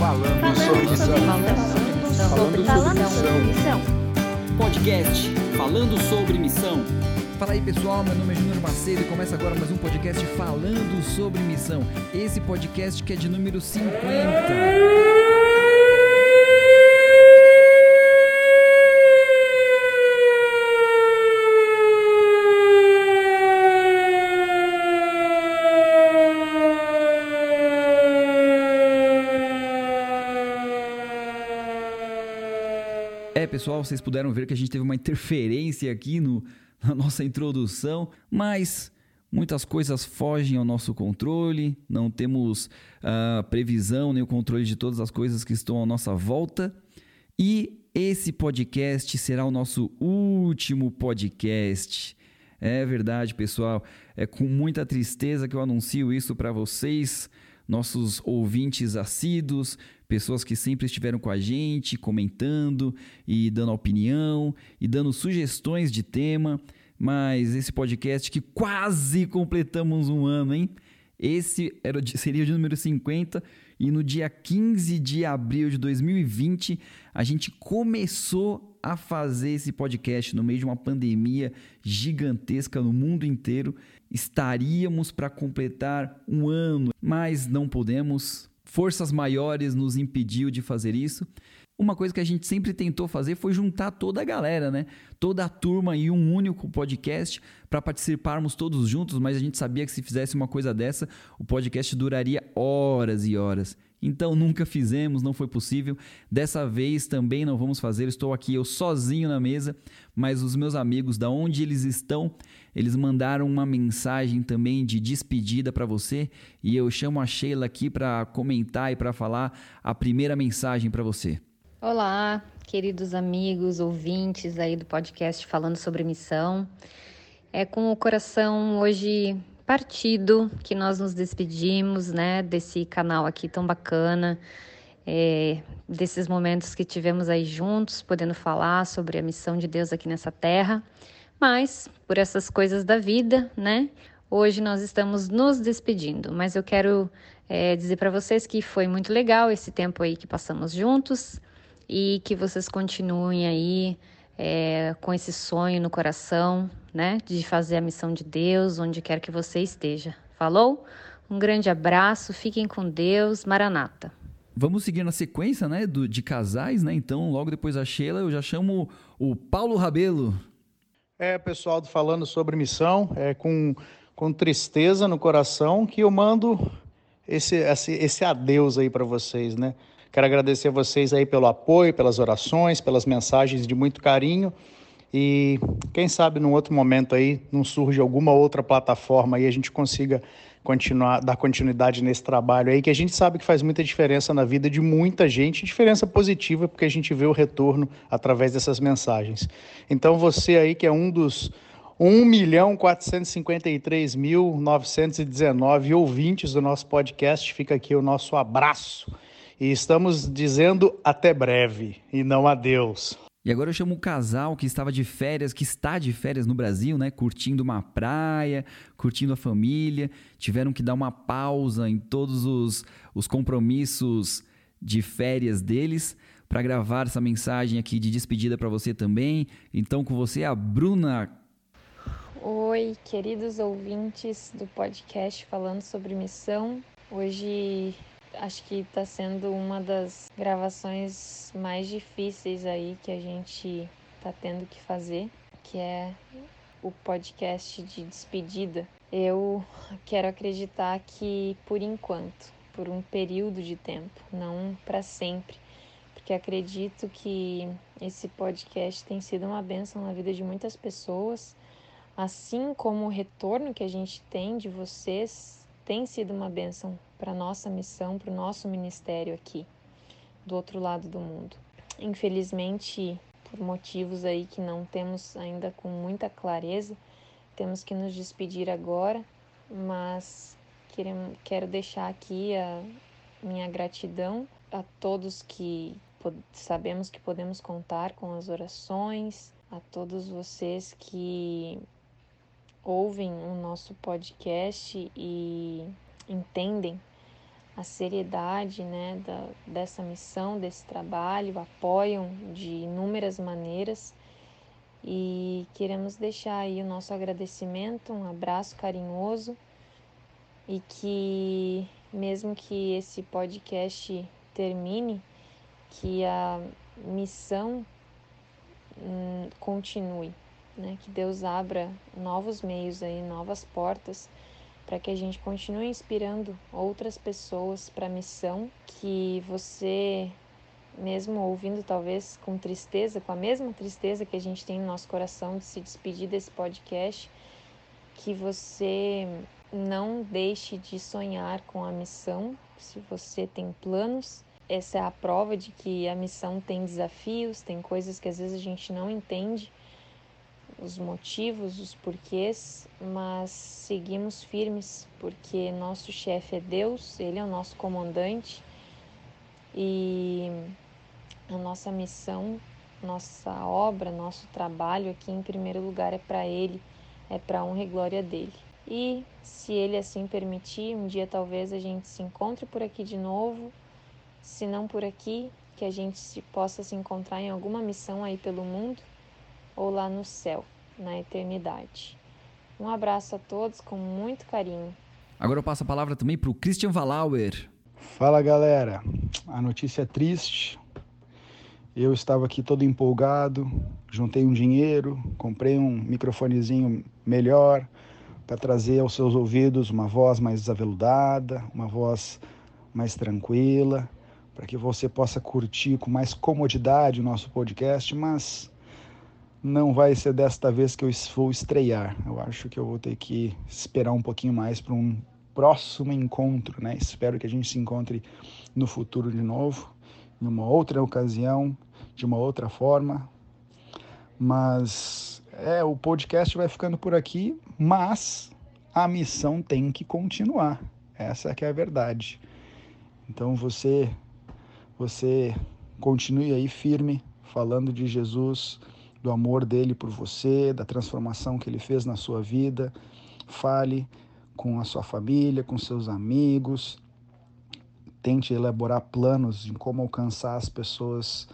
Falando sobre missão. Falando sobre missão. Podcast Falando sobre Missão. Fala aí pessoal, meu nome é Júnior Macedo e começa agora mais um podcast falando sobre missão. Esse podcast que é de número 50. Pessoal, vocês puderam ver que a gente teve uma interferência aqui no, na nossa introdução, mas muitas coisas fogem ao nosso controle, não temos a previsão nem o controle de todas as coisas que estão à nossa volta. E esse podcast será o nosso último podcast. É verdade, pessoal. É com muita tristeza que eu anuncio isso para vocês, nossos ouvintes assíduos, pessoas que sempre estiveram com a gente, comentando e dando opinião e dando sugestões de tema. Mas esse podcast que quase completamos um ano, hein? Esse era, seria o de número 50 e no dia 15 de abril de 2020 a gente começou a fazer esse podcast no meio de uma pandemia gigantesca no mundo inteiro. Estaríamos para completar um ano, mas não podemos. Forças maiores nos impediu de fazer isso. Uma coisa que a gente sempre tentou fazer foi juntar toda a galera, né? Toda a turma em um único podcast para participarmos todos juntos, mas a gente sabia que se fizesse uma coisa dessa, o podcast duraria horas e horas. Então nunca fizemos, não foi possível. Dessa vez também não vamos fazer. Estou aqui eu sozinho na mesa, mas os meus amigos, da onde eles estão, eles mandaram uma mensagem também de despedida para você e eu chamo a Sheila aqui para comentar e para falar a primeira mensagem para você. Olá, queridos amigos, ouvintes aí do podcast Falando sobre Missão. É com o coração hoje partido que nós nos despedimos, né, desse canal aqui tão bacana, é, desses momentos que tivemos aí juntos, podendo falar sobre a missão de Deus aqui nessa terra. Mas, por essas coisas da vida, né, hoje nós estamos nos despedindo. Mas eu quero é, dizer para vocês que foi muito legal esse tempo aí que passamos juntos e que vocês continuem aí é, com esse sonho no coração, né, de fazer a missão de Deus onde quer que você esteja. Falou? Um grande abraço, fiquem com Deus, Maranata. Vamos seguir na sequência, né, do, de casais, né? Então, logo depois da Sheila, eu já chamo o Paulo Rabelo. É, pessoal, do falando sobre missão, é com, com tristeza no coração que eu mando esse, esse, esse adeus aí para vocês, né? Quero agradecer a vocês aí pelo apoio, pelas orações, pelas mensagens de muito carinho. E quem sabe num outro momento aí não surge alguma outra plataforma aí a gente consiga continuar, dar continuidade nesse trabalho aí, que a gente sabe que faz muita diferença na vida de muita gente, diferença positiva, porque a gente vê o retorno através dessas mensagens. Então você aí que é um dos 1 milhão 453 mil 919 ouvintes do nosso podcast, fica aqui o nosso abraço. E estamos dizendo até breve e não adeus. E agora eu chamo o casal que estava de férias, que está de férias no Brasil, né? Curtindo uma praia, curtindo a família. Tiveram que dar uma pausa em todos os, os compromissos de férias deles para gravar essa mensagem aqui de despedida para você também. Então, com você, a Bruna. Oi, queridos ouvintes do podcast falando sobre missão. Hoje acho que está sendo uma das gravações mais difíceis aí que a gente está tendo que fazer, que é o podcast de despedida. Eu quero acreditar que por enquanto, por um período de tempo, não para sempre, porque acredito que esse podcast tem sido uma bênção na vida de muitas pessoas, assim como o retorno que a gente tem de vocês tem sido uma bênção para nossa missão, para o nosso ministério aqui, do outro lado do mundo. Infelizmente, por motivos aí que não temos ainda com muita clareza, temos que nos despedir agora, mas quero deixar aqui a minha gratidão a todos que sabemos que podemos contar com as orações, a todos vocês que ouvem o nosso podcast e entendem a seriedade né, da, dessa missão, desse trabalho, apoiam de inúmeras maneiras e queremos deixar aí o nosso agradecimento, um abraço carinhoso e que mesmo que esse podcast termine, que a missão hum, continue, né? Que Deus abra novos meios aí, novas portas para que a gente continue inspirando outras pessoas para a missão que você mesmo ouvindo talvez com tristeza, com a mesma tristeza que a gente tem no nosso coração de se despedir desse podcast, que você não deixe de sonhar com a missão. Se você tem planos, essa é a prova de que a missão tem desafios, tem coisas que às vezes a gente não entende, os motivos, os porquês, mas seguimos firmes porque nosso chefe é Deus, ele é o nosso comandante e a nossa missão, nossa obra, nosso trabalho aqui em primeiro lugar é para ele, é para honra e glória dele. E se ele assim permitir, um dia talvez a gente se encontre por aqui de novo, se não por aqui, que a gente possa se encontrar em alguma missão aí pelo mundo ou lá no céu, na eternidade. Um abraço a todos com muito carinho. Agora eu passo a palavra também para o Christian Valauer. Fala galera, a notícia é triste. Eu estava aqui todo empolgado, juntei um dinheiro, comprei um microfonezinho melhor para trazer aos seus ouvidos uma voz mais desaveludada, uma voz mais tranquila, para que você possa curtir com mais comodidade o nosso podcast, mas não vai ser desta vez que eu vou estrear. Eu acho que eu vou ter que esperar um pouquinho mais para um próximo encontro, né? Espero que a gente se encontre no futuro de novo, em uma outra ocasião, de uma outra forma. Mas é, o podcast vai ficando por aqui, mas a missão tem que continuar. Essa que é a verdade. Então você você continue aí firme falando de Jesus, do amor dele por você, da transformação que ele fez na sua vida. Fale com a sua família, com seus amigos. Tente elaborar planos de como alcançar as pessoas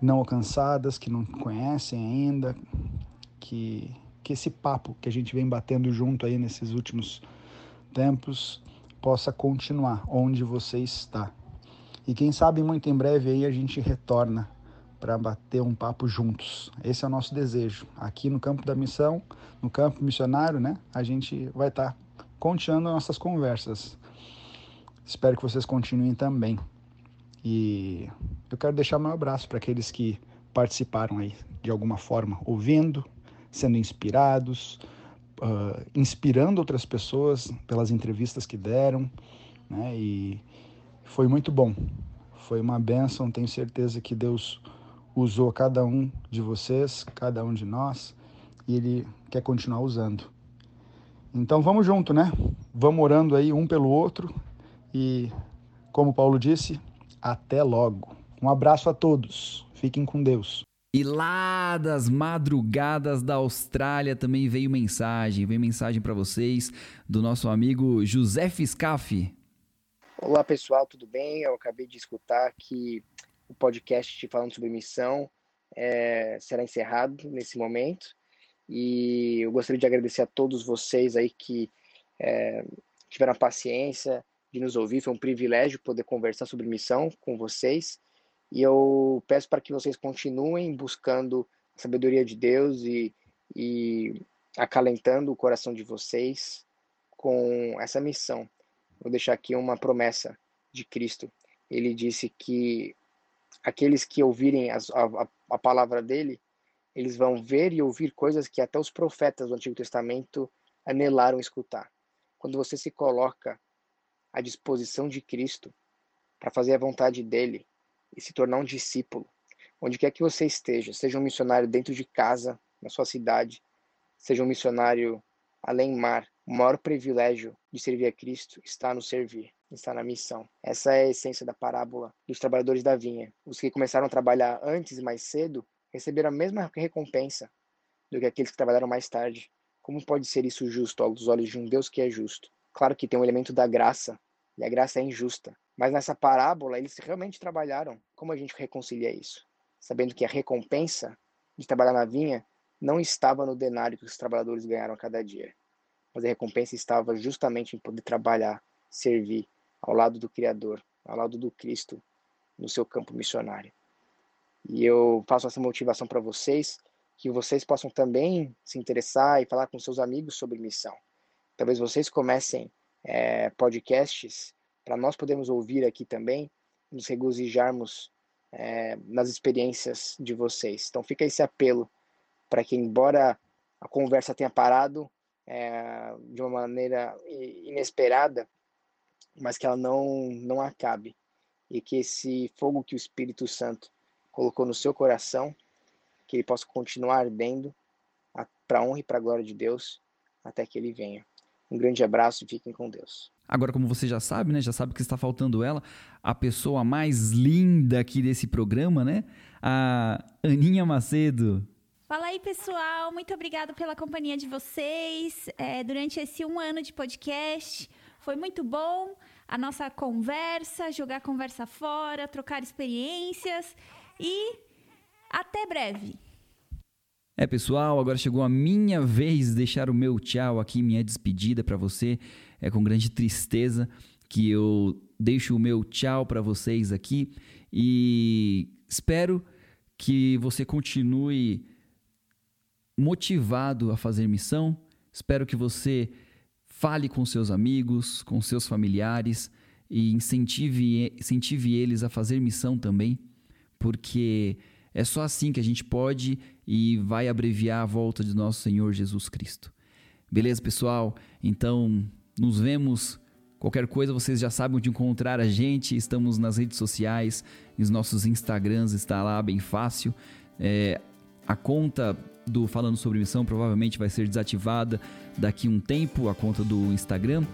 não alcançadas, que não conhecem ainda, que, que esse papo que a gente vem batendo junto aí nesses últimos tempos possa continuar onde você está. E quem sabe muito em breve aí a gente retorna para bater um papo juntos. Esse é o nosso desejo. Aqui no campo da missão, no campo missionário, né? A gente vai estar tá continuando nossas conversas. Espero que vocês continuem também. E eu quero deixar meu abraço para aqueles que participaram aí de alguma forma, ouvindo, sendo inspirados, uh, inspirando outras pessoas pelas entrevistas que deram, né? E foi muito bom. Foi uma benção, tenho certeza que Deus usou cada um de vocês, cada um de nós, e Ele quer continuar usando. Então vamos junto, né? Vamos orando aí um pelo outro e, como Paulo disse, até logo. Um abraço a todos. Fiquem com Deus. E lá das madrugadas da Austrália também veio mensagem, veio mensagem para vocês do nosso amigo José Fiscaf. Olá pessoal, tudo bem? Eu acabei de escutar que o podcast falando sobre missão é, será encerrado nesse momento. E eu gostaria de agradecer a todos vocês aí que é, tiveram a paciência de nos ouvir. Foi um privilégio poder conversar sobre missão com vocês. E eu peço para que vocês continuem buscando a sabedoria de Deus e, e acalentando o coração de vocês com essa missão. Vou deixar aqui uma promessa de Cristo. Ele disse que aqueles que ouvirem as, a, a palavra dele, eles vão ver e ouvir coisas que até os profetas do Antigo Testamento anelaram escutar. Quando você se coloca à disposição de Cristo para fazer a vontade dele e se tornar um discípulo, onde quer que você esteja, seja um missionário dentro de casa, na sua cidade, seja um missionário além mar, o maior privilégio de servir a Cristo está no servir está na missão. Essa é a essência da parábola dos trabalhadores da vinha. Os que começaram a trabalhar antes e mais cedo receberam a mesma recompensa do que aqueles que trabalharam mais tarde. Como pode ser isso justo aos olhos de um Deus que é justo? Claro que tem um elemento da graça e a graça é injusta. Mas nessa parábola, eles realmente trabalharam. Como a gente reconcilia isso? Sabendo que a recompensa de trabalhar na vinha não estava no denário que os trabalhadores ganharam a cada dia, mas a recompensa estava justamente em poder trabalhar, servir ao lado do Criador, ao lado do Cristo, no seu campo missionário. E eu faço essa motivação para vocês, que vocês possam também se interessar e falar com seus amigos sobre missão. Talvez vocês comecem é, podcasts para nós podermos ouvir aqui também, nos regozijarmos é, nas experiências de vocês. Então fica esse apelo para que, embora a conversa tenha parado é, de uma maneira inesperada, mas que ela não, não acabe. E que esse fogo que o Espírito Santo colocou no seu coração, que ele possa continuar ardendo para a honra e para a glória de Deus até que ele venha. Um grande abraço e fiquem com Deus. Agora, como você já sabe, né? Já sabe que está faltando ela, a pessoa mais linda aqui desse programa, né? A Aninha Macedo. Fala aí, pessoal. Muito obrigado pela companhia de vocês é, durante esse um ano de podcast. Foi muito bom a nossa conversa, jogar conversa fora, trocar experiências e até breve. É, pessoal, agora chegou a minha vez de deixar o meu tchau aqui, minha despedida para você. É com grande tristeza que eu deixo o meu tchau para vocês aqui e espero que você continue motivado a fazer missão. Espero que você fale com seus amigos, com seus familiares e incentive, incentive eles a fazer missão também, porque é só assim que a gente pode e vai abreviar a volta de nosso Senhor Jesus Cristo. Beleza, pessoal? Então, nos vemos. Qualquer coisa vocês já sabem onde encontrar a gente. Estamos nas redes sociais, nos nossos Instagrams, está lá bem fácil. É, a conta do Falando sobre Missão provavelmente vai ser desativada daqui um tempo, a conta do Instagram.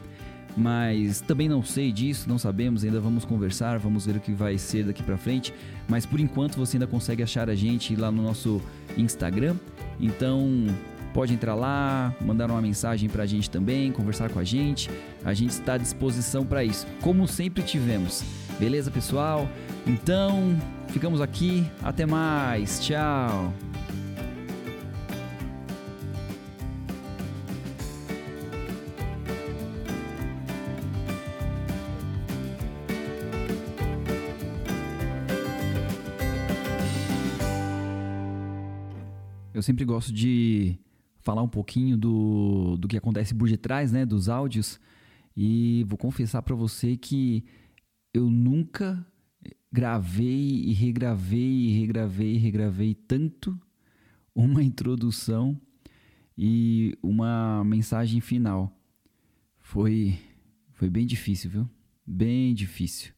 Mas também não sei disso, não sabemos, ainda vamos conversar, vamos ver o que vai ser daqui para frente. Mas por enquanto você ainda consegue achar a gente lá no nosso Instagram. Então pode entrar lá, mandar uma mensagem para a gente também, conversar com a gente. A gente está à disposição para isso, como sempre tivemos. Beleza, pessoal? Então, ficamos aqui. Até mais. Tchau. Eu sempre gosto de falar um pouquinho do, do que acontece por detrás, né, dos áudios. E vou confessar para você que eu nunca gravei e regravei e regravei e regravei tanto uma introdução e uma mensagem final. Foi foi bem difícil, viu? Bem difícil.